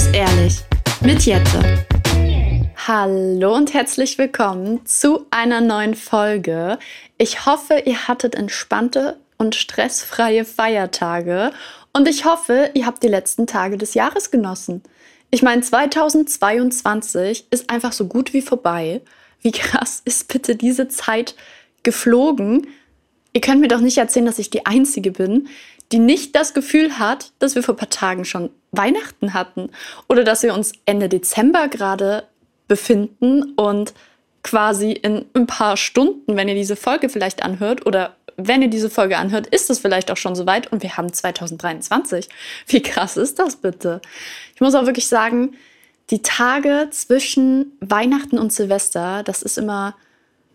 muss ehrlich mit Jette. Hallo und herzlich willkommen zu einer neuen Folge. Ich hoffe, ihr hattet entspannte und stressfreie Feiertage und ich hoffe, ihr habt die letzten Tage des Jahres genossen. Ich meine, 2022 ist einfach so gut wie vorbei. Wie krass ist bitte diese Zeit geflogen? Ihr könnt mir doch nicht erzählen, dass ich die Einzige bin, die nicht das Gefühl hat, dass wir vor ein paar Tagen schon Weihnachten hatten oder dass wir uns Ende Dezember gerade befinden und quasi in ein paar Stunden, wenn ihr diese Folge vielleicht anhört oder wenn ihr diese Folge anhört, ist es vielleicht auch schon soweit und wir haben 2023. Wie krass ist das bitte? Ich muss auch wirklich sagen, die Tage zwischen Weihnachten und Silvester, das ist immer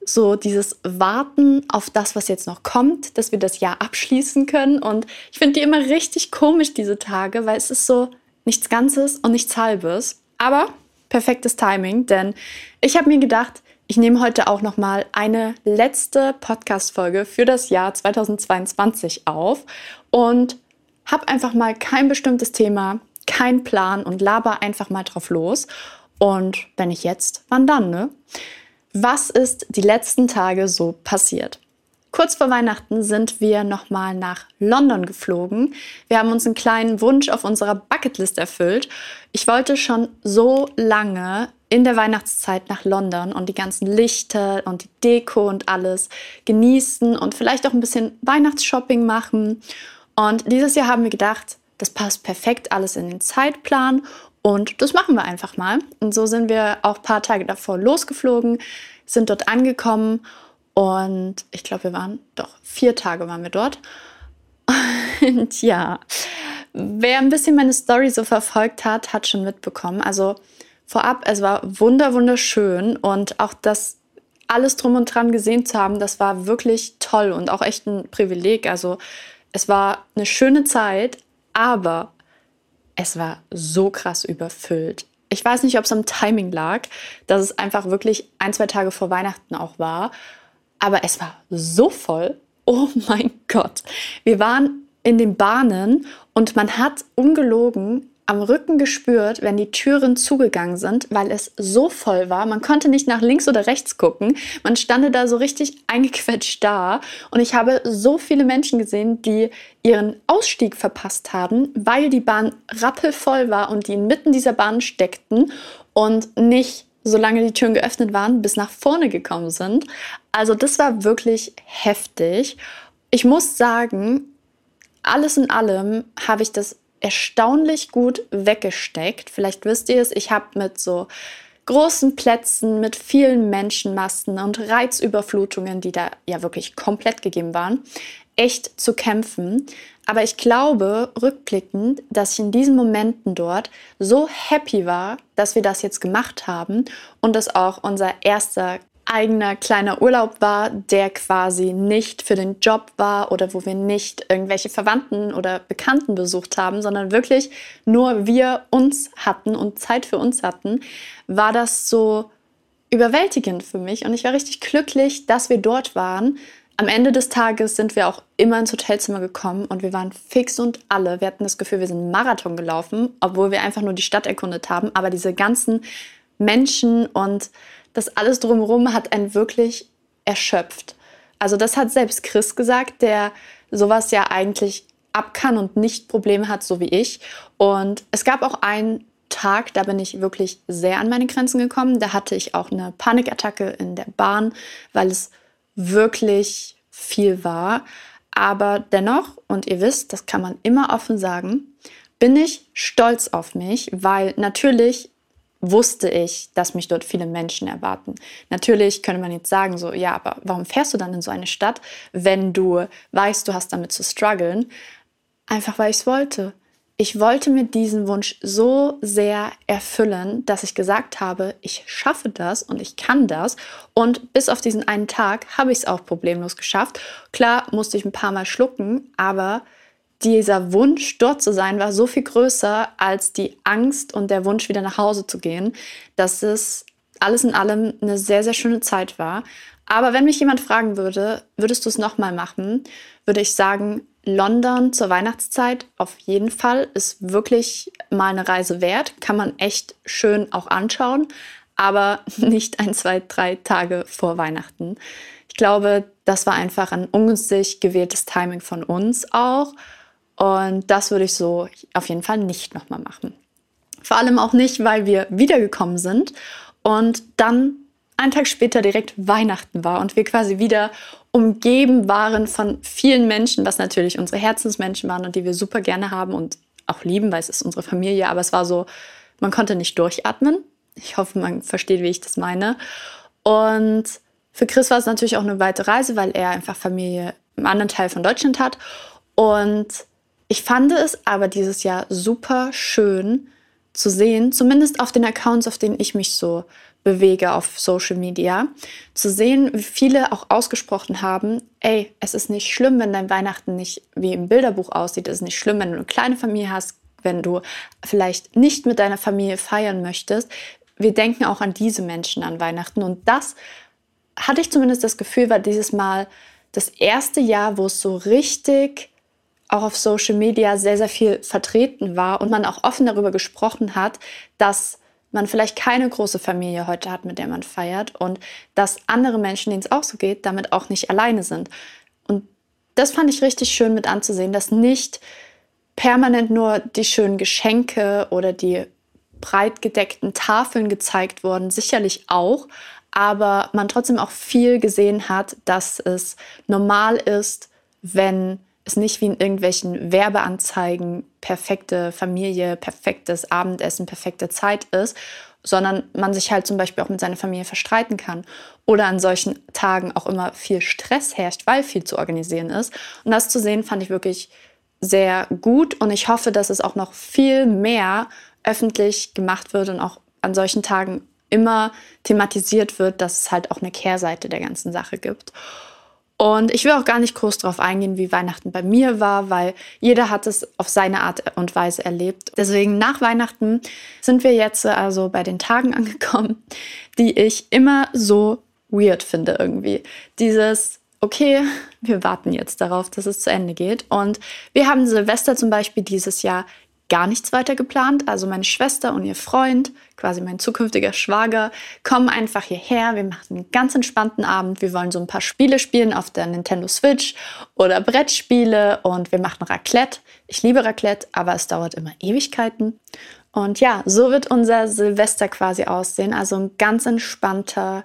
so dieses Warten auf das, was jetzt noch kommt, dass wir das Jahr abschließen können. Und ich finde die immer richtig komisch, diese Tage, weil es ist so nichts Ganzes und nichts Halbes. Aber perfektes Timing, denn ich habe mir gedacht, ich nehme heute auch noch mal eine letzte Podcast-Folge für das Jahr 2022 auf und habe einfach mal kein bestimmtes Thema, kein Plan und laber einfach mal drauf los. Und wenn nicht jetzt, wann dann, ne? Was ist die letzten Tage so passiert? Kurz vor Weihnachten sind wir nochmal nach London geflogen. Wir haben uns einen kleinen Wunsch auf unserer Bucketlist erfüllt. Ich wollte schon so lange in der Weihnachtszeit nach London und die ganzen Lichter und die Deko und alles genießen und vielleicht auch ein bisschen Weihnachtsshopping machen. Und dieses Jahr haben wir gedacht, das passt perfekt alles in den Zeitplan und das machen wir einfach mal. Und so sind wir auch ein paar Tage davor losgeflogen, sind dort angekommen und ich glaube, wir waren doch vier Tage waren wir dort. Und ja, wer ein bisschen meine Story so verfolgt hat, hat schon mitbekommen. Also vorab, es war wunder wunderschön und auch das alles drum und dran gesehen zu haben, das war wirklich toll und auch echt ein Privileg. Also es war eine schöne Zeit, aber es war so krass überfüllt. Ich weiß nicht, ob es am Timing lag, dass es einfach wirklich ein, zwei Tage vor Weihnachten auch war. Aber es war so voll. Oh mein Gott. Wir waren in den Bahnen und man hat ungelogen am Rücken gespürt, wenn die Türen zugegangen sind, weil es so voll war. Man konnte nicht nach links oder rechts gucken. Man stand da so richtig eingequetscht da. Und ich habe so viele Menschen gesehen, die ihren Ausstieg verpasst haben, weil die Bahn rappelvoll war und die inmitten dieser Bahn steckten und nicht solange die Türen geöffnet waren, bis nach vorne gekommen sind. Also das war wirklich heftig. Ich muss sagen, alles in allem habe ich das erstaunlich gut weggesteckt. Vielleicht wisst ihr es, ich habe mit so großen Plätzen, mit vielen Menschenmassen und Reizüberflutungen, die da ja wirklich komplett gegeben waren, echt zu kämpfen. Aber ich glaube rückblickend, dass ich in diesen Momenten dort so happy war, dass wir das jetzt gemacht haben und das auch unser erster eigener kleiner Urlaub war, der quasi nicht für den Job war oder wo wir nicht irgendwelche Verwandten oder Bekannten besucht haben, sondern wirklich nur wir uns hatten und Zeit für uns hatten, war das so überwältigend für mich und ich war richtig glücklich, dass wir dort waren. Am Ende des Tages sind wir auch immer ins Hotelzimmer gekommen und wir waren fix und alle. Wir hatten das Gefühl, wir sind Marathon gelaufen, obwohl wir einfach nur die Stadt erkundet haben. Aber diese ganzen Menschen und das alles drumherum hat einen wirklich erschöpft. Also das hat selbst Chris gesagt, der sowas ja eigentlich ab kann und nicht Probleme hat, so wie ich. Und es gab auch einen Tag, da bin ich wirklich sehr an meine Grenzen gekommen. Da hatte ich auch eine Panikattacke in der Bahn, weil es wirklich viel war. Aber dennoch, und ihr wisst, das kann man immer offen sagen, bin ich stolz auf mich, weil natürlich wusste ich, dass mich dort viele Menschen erwarten. Natürlich könnte man jetzt sagen, so, ja, aber warum fährst du dann in so eine Stadt, wenn du weißt, du hast damit zu strugglen? Einfach weil ich es wollte. Ich wollte mir diesen Wunsch so sehr erfüllen, dass ich gesagt habe, ich schaffe das und ich kann das. Und bis auf diesen einen Tag habe ich es auch problemlos geschafft. Klar musste ich ein paar Mal schlucken, aber dieser Wunsch, dort zu sein, war so viel größer als die Angst und der Wunsch, wieder nach Hause zu gehen, dass es alles in allem eine sehr, sehr schöne Zeit war. Aber wenn mich jemand fragen würde, würdest du es nochmal machen, würde ich sagen, London zur Weihnachtszeit auf jeden Fall ist wirklich mal eine Reise wert. Kann man echt schön auch anschauen, aber nicht ein, zwei, drei Tage vor Weihnachten. Ich glaube, das war einfach ein ungünstig gewähltes Timing von uns auch. Und das würde ich so auf jeden Fall nicht nochmal machen. Vor allem auch nicht, weil wir wiedergekommen sind und dann einen Tag später direkt Weihnachten war und wir quasi wieder umgeben waren von vielen Menschen, was natürlich unsere Herzensmenschen waren und die wir super gerne haben und auch lieben, weil es ist unsere Familie. Aber es war so, man konnte nicht durchatmen. Ich hoffe, man versteht, wie ich das meine. Und für Chris war es natürlich auch eine weite Reise, weil er einfach Familie im anderen Teil von Deutschland hat. Und ich fand es aber dieses Jahr super schön zu sehen, zumindest auf den Accounts, auf denen ich mich so bewege auf Social Media, zu sehen, wie viele auch ausgesprochen haben, ey, es ist nicht schlimm, wenn dein Weihnachten nicht wie im Bilderbuch aussieht, es ist nicht schlimm, wenn du eine kleine Familie hast, wenn du vielleicht nicht mit deiner Familie feiern möchtest. Wir denken auch an diese Menschen an Weihnachten und das hatte ich zumindest das Gefühl, war dieses Mal das erste Jahr, wo es so richtig auch auf Social Media sehr, sehr viel vertreten war und man auch offen darüber gesprochen hat, dass man vielleicht keine große Familie heute hat, mit der man feiert und dass andere Menschen, denen es auch so geht, damit auch nicht alleine sind. Und das fand ich richtig schön mit anzusehen, dass nicht permanent nur die schönen Geschenke oder die breit gedeckten Tafeln gezeigt wurden, sicherlich auch, aber man trotzdem auch viel gesehen hat, dass es normal ist, wenn es nicht wie in irgendwelchen Werbeanzeigen perfekte Familie, perfektes Abendessen, perfekte Zeit ist, sondern man sich halt zum Beispiel auch mit seiner Familie verstreiten kann oder an solchen Tagen auch immer viel Stress herrscht, weil viel zu organisieren ist. Und das zu sehen, fand ich wirklich sehr gut und ich hoffe, dass es auch noch viel mehr öffentlich gemacht wird und auch an solchen Tagen immer thematisiert wird, dass es halt auch eine Kehrseite der ganzen Sache gibt. Und ich will auch gar nicht groß darauf eingehen, wie Weihnachten bei mir war, weil jeder hat es auf seine Art und Weise erlebt. Deswegen nach Weihnachten sind wir jetzt also bei den Tagen angekommen, die ich immer so weird finde irgendwie. Dieses, okay, wir warten jetzt darauf, dass es zu Ende geht. Und wir haben Silvester zum Beispiel dieses Jahr gar nichts weiter geplant. Also meine Schwester und ihr Freund, quasi mein zukünftiger Schwager, kommen einfach hierher. Wir machen einen ganz entspannten Abend. Wir wollen so ein paar Spiele spielen auf der Nintendo Switch oder Brettspiele und wir machen Raclette. Ich liebe Raclette, aber es dauert immer Ewigkeiten. Und ja, so wird unser Silvester quasi aussehen. Also ein ganz entspannter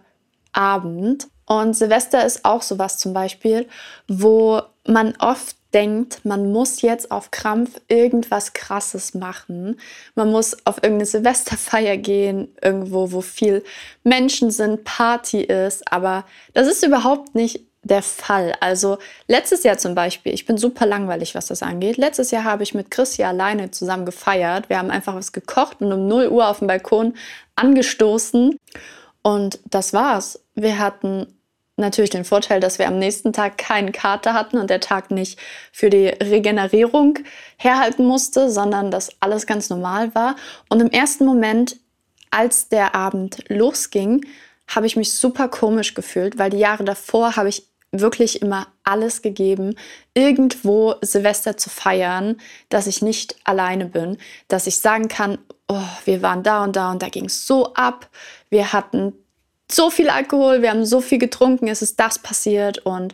Abend. Und Silvester ist auch sowas zum Beispiel, wo man oft denkt, man muss jetzt auf Krampf irgendwas Krasses machen. Man muss auf irgendeine Silvesterfeier gehen, irgendwo, wo viel Menschen sind, Party ist. Aber das ist überhaupt nicht der Fall. Also letztes Jahr zum Beispiel, ich bin super langweilig, was das angeht. Letztes Jahr habe ich mit Chris hier alleine zusammen gefeiert. Wir haben einfach was gekocht und um 0 Uhr auf dem Balkon angestoßen. Und das war's. Wir hatten natürlich den Vorteil, dass wir am nächsten Tag keinen Kater hatten und der Tag nicht für die Regenerierung herhalten musste, sondern dass alles ganz normal war. Und im ersten Moment, als der Abend losging, habe ich mich super komisch gefühlt, weil die Jahre davor habe ich wirklich immer alles gegeben, irgendwo Silvester zu feiern, dass ich nicht alleine bin, dass ich sagen kann, oh, wir waren da und da und da ging es so ab, wir hatten so viel Alkohol, wir haben so viel getrunken, es ist das passiert und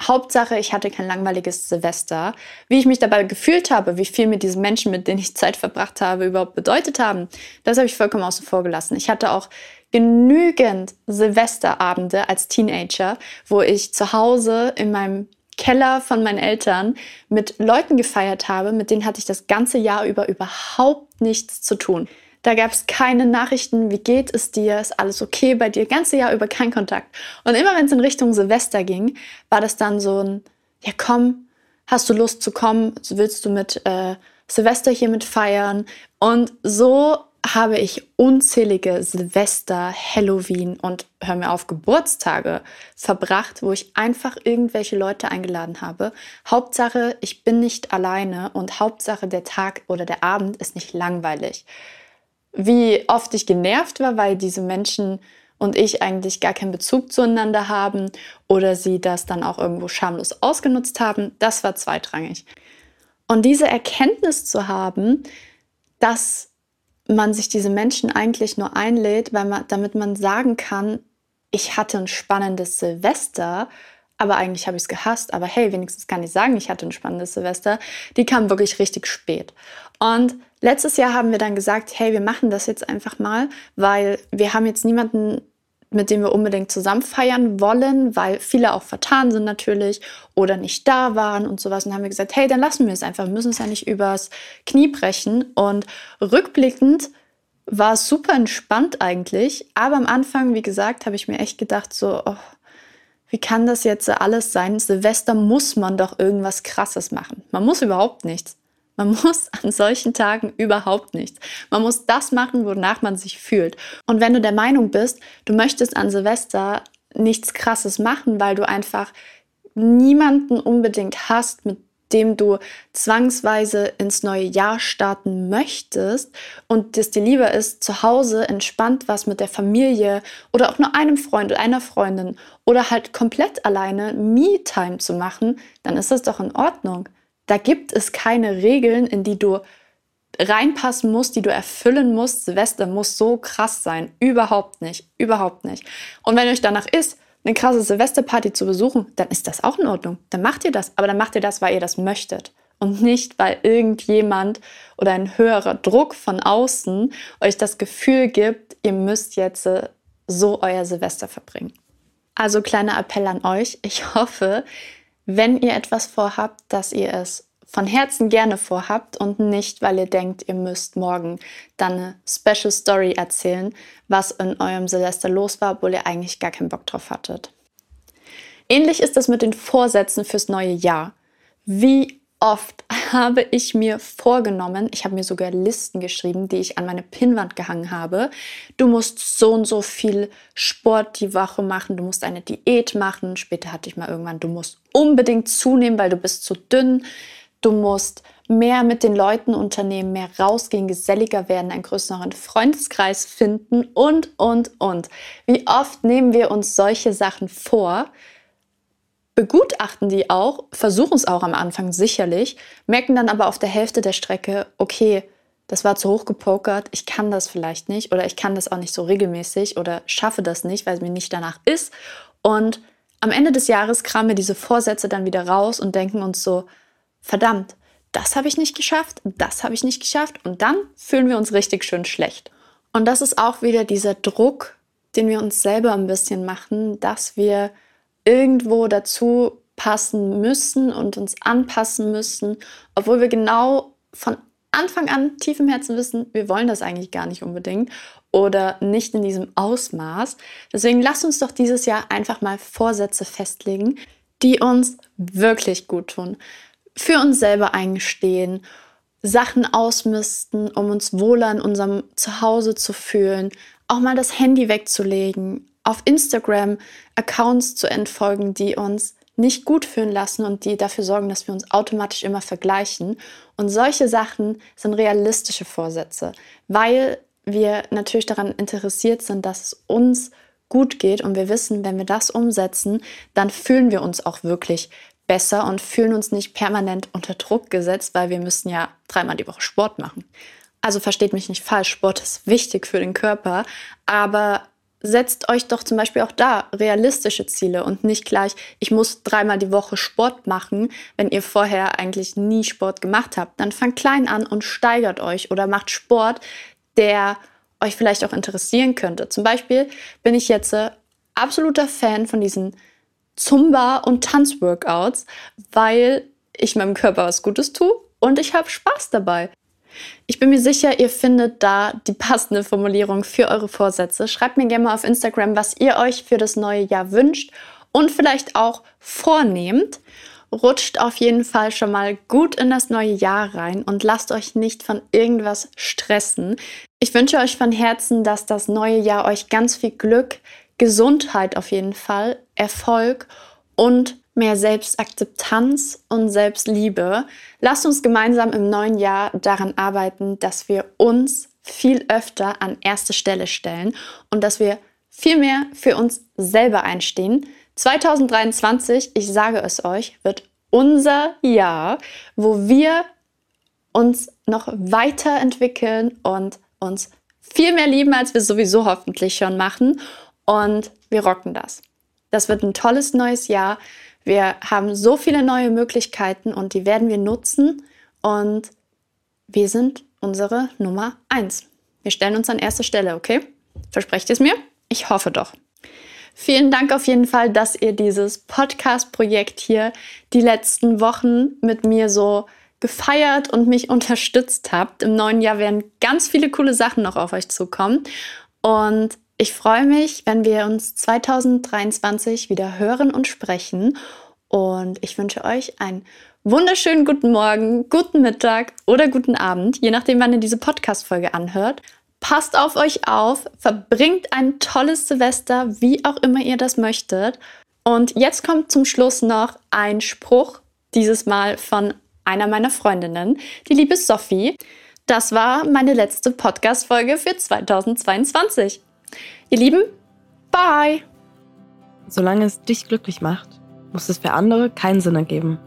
Hauptsache, ich hatte kein langweiliges Silvester. Wie ich mich dabei gefühlt habe, wie viel mir diese Menschen, mit denen ich Zeit verbracht habe, überhaupt bedeutet haben, das habe ich vollkommen außen vor gelassen. Ich hatte auch genügend Silvesterabende als Teenager, wo ich zu Hause in meinem Keller von meinen Eltern mit Leuten gefeiert habe, mit denen hatte ich das ganze Jahr über überhaupt nichts zu tun. Da gab es keine Nachrichten, wie geht es dir, ist alles okay bei dir, ganze Jahr über kein Kontakt. Und immer wenn es in Richtung Silvester ging, war das dann so ein, ja komm, hast du Lust zu kommen, willst du mit äh, Silvester hier mit feiern? Und so habe ich unzählige Silvester, Halloween und hör mir auf Geburtstage verbracht, wo ich einfach irgendwelche Leute eingeladen habe. Hauptsache, ich bin nicht alleine und Hauptsache, der Tag oder der Abend ist nicht langweilig wie oft ich genervt war, weil diese Menschen und ich eigentlich gar keinen Bezug zueinander haben oder sie das dann auch irgendwo schamlos ausgenutzt haben, das war zweitrangig. Und diese Erkenntnis zu haben, dass man sich diese Menschen eigentlich nur einlädt, weil man, damit man sagen kann, ich hatte ein spannendes Silvester, aber eigentlich habe ich es gehasst. Aber hey, wenigstens kann ich sagen, ich hatte ein spannendes Silvester. Die kam wirklich richtig spät. Und letztes Jahr haben wir dann gesagt, hey, wir machen das jetzt einfach mal, weil wir haben jetzt niemanden, mit dem wir unbedingt zusammen feiern wollen, weil viele auch vertan sind natürlich oder nicht da waren und sowas. Und haben wir gesagt, hey, dann lassen wir es einfach. Wir müssen es ja nicht übers Knie brechen. Und rückblickend war es super entspannt eigentlich. Aber am Anfang, wie gesagt, habe ich mir echt gedacht, so, oh, wie kann das jetzt alles sein? Silvester muss man doch irgendwas Krasses machen. Man muss überhaupt nichts. Man muss an solchen Tagen überhaupt nichts. Man muss das machen, wonach man sich fühlt. Und wenn du der Meinung bist, du möchtest an Silvester nichts Krasses machen, weil du einfach niemanden unbedingt hast, mit dem du zwangsweise ins neue Jahr starten möchtest und es dir lieber ist, zu Hause entspannt was mit der Familie oder auch nur einem Freund oder einer Freundin oder halt komplett alleine Me-Time zu machen, dann ist das doch in Ordnung. Da gibt es keine Regeln, in die du reinpassen musst, die du erfüllen musst. Silvester muss so krass sein. Überhaupt nicht. Überhaupt nicht. Und wenn euch danach ist, eine krasse Silvesterparty zu besuchen, dann ist das auch in Ordnung. Dann macht ihr das. Aber dann macht ihr das, weil ihr das möchtet. Und nicht, weil irgendjemand oder ein höherer Druck von außen euch das Gefühl gibt, ihr müsst jetzt äh, so euer Silvester verbringen. Also kleiner Appell an euch. Ich hoffe, wenn ihr etwas vorhabt, dass ihr es von Herzen gerne vorhabt und nicht, weil ihr denkt, ihr müsst morgen dann eine Special Story erzählen, was in eurem Silvester los war, obwohl ihr eigentlich gar keinen Bock drauf hattet. Ähnlich ist es mit den Vorsätzen fürs neue Jahr. Wie oft habe ich mir vorgenommen, ich habe mir sogar Listen geschrieben, die ich an meine Pinnwand gehangen habe. Du musst so und so viel Sport die Woche machen, du musst eine Diät machen. Später hatte ich mal irgendwann, du musst unbedingt zunehmen, weil du bist zu dünn. Du musst mehr mit den Leuten unternehmen, mehr rausgehen, geselliger werden, einen größeren Freundeskreis finden und, und, und. Wie oft nehmen wir uns solche Sachen vor, begutachten die auch, versuchen es auch am Anfang sicherlich, merken dann aber auf der Hälfte der Strecke, okay, das war zu hoch gepokert, ich kann das vielleicht nicht oder ich kann das auch nicht so regelmäßig oder schaffe das nicht, weil es mir nicht danach ist. Und am Ende des Jahres kramen wir diese Vorsätze dann wieder raus und denken uns so, verdammt, das habe ich nicht geschafft, das habe ich nicht geschafft und dann fühlen wir uns richtig schön schlecht. Und das ist auch wieder dieser Druck, den wir uns selber ein bisschen machen, dass wir irgendwo dazu passen müssen und uns anpassen müssen, obwohl wir genau von Anfang an tief im Herzen wissen, wir wollen das eigentlich gar nicht unbedingt oder nicht in diesem Ausmaß. Deswegen lasst uns doch dieses Jahr einfach mal Vorsätze festlegen, die uns wirklich gut tun, für uns selber eingestehen, Sachen ausmisten, um uns wohler in unserem Zuhause zu fühlen, auch mal das Handy wegzulegen, auf Instagram Accounts zu entfolgen, die uns nicht gut fühlen lassen und die dafür sorgen, dass wir uns automatisch immer vergleichen. Und solche Sachen sind realistische Vorsätze, weil wir natürlich daran interessiert sind, dass es uns gut geht und wir wissen, wenn wir das umsetzen, dann fühlen wir uns auch wirklich besser und fühlen uns nicht permanent unter Druck gesetzt, weil wir müssen ja dreimal die Woche Sport machen. Also versteht mich nicht falsch, Sport ist wichtig für den Körper, aber setzt euch doch zum Beispiel auch da realistische Ziele und nicht gleich, ich muss dreimal die Woche Sport machen, wenn ihr vorher eigentlich nie Sport gemacht habt. Dann fangt klein an und steigert euch oder macht Sport, der euch vielleicht auch interessieren könnte. Zum Beispiel bin ich jetzt äh, absoluter Fan von diesen Zumba- und Tanzworkouts, weil ich meinem Körper was Gutes tue und ich habe Spaß dabei. Ich bin mir sicher, ihr findet da die passende Formulierung für eure Vorsätze. Schreibt mir gerne mal auf Instagram, was ihr euch für das neue Jahr wünscht und vielleicht auch vornehmt. Rutscht auf jeden Fall schon mal gut in das neue Jahr rein und lasst euch nicht von irgendwas stressen. Ich wünsche euch von Herzen, dass das neue Jahr euch ganz viel Glück, Gesundheit auf jeden Fall, Erfolg und mehr Selbstakzeptanz und Selbstliebe. Lasst uns gemeinsam im neuen Jahr daran arbeiten, dass wir uns viel öfter an erste Stelle stellen und dass wir viel mehr für uns selber einstehen. 2023, ich sage es euch, wird unser Jahr, wo wir uns noch weiterentwickeln und uns viel mehr lieben, als wir sowieso hoffentlich schon machen. Und wir rocken das. Das wird ein tolles neues Jahr. Wir haben so viele neue Möglichkeiten und die werden wir nutzen. Und wir sind unsere Nummer eins. Wir stellen uns an erste Stelle, okay? Versprecht es mir? Ich hoffe doch. Vielen Dank auf jeden Fall, dass ihr dieses Podcast-Projekt hier die letzten Wochen mit mir so gefeiert und mich unterstützt habt. Im neuen Jahr werden ganz viele coole Sachen noch auf euch zukommen. Und ich freue mich, wenn wir uns 2023 wieder hören und sprechen. Und ich wünsche euch einen wunderschönen guten Morgen, guten Mittag oder guten Abend, je nachdem, wann ihr diese Podcast-Folge anhört. Passt auf euch auf, verbringt ein tolles Silvester, wie auch immer ihr das möchtet. Und jetzt kommt zum Schluss noch ein Spruch, dieses Mal von einer meiner Freundinnen, die liebe Sophie. Das war meine letzte Podcast-Folge für 2022. Ihr Lieben, bye! Solange es dich glücklich macht, muss es für andere keinen Sinn ergeben.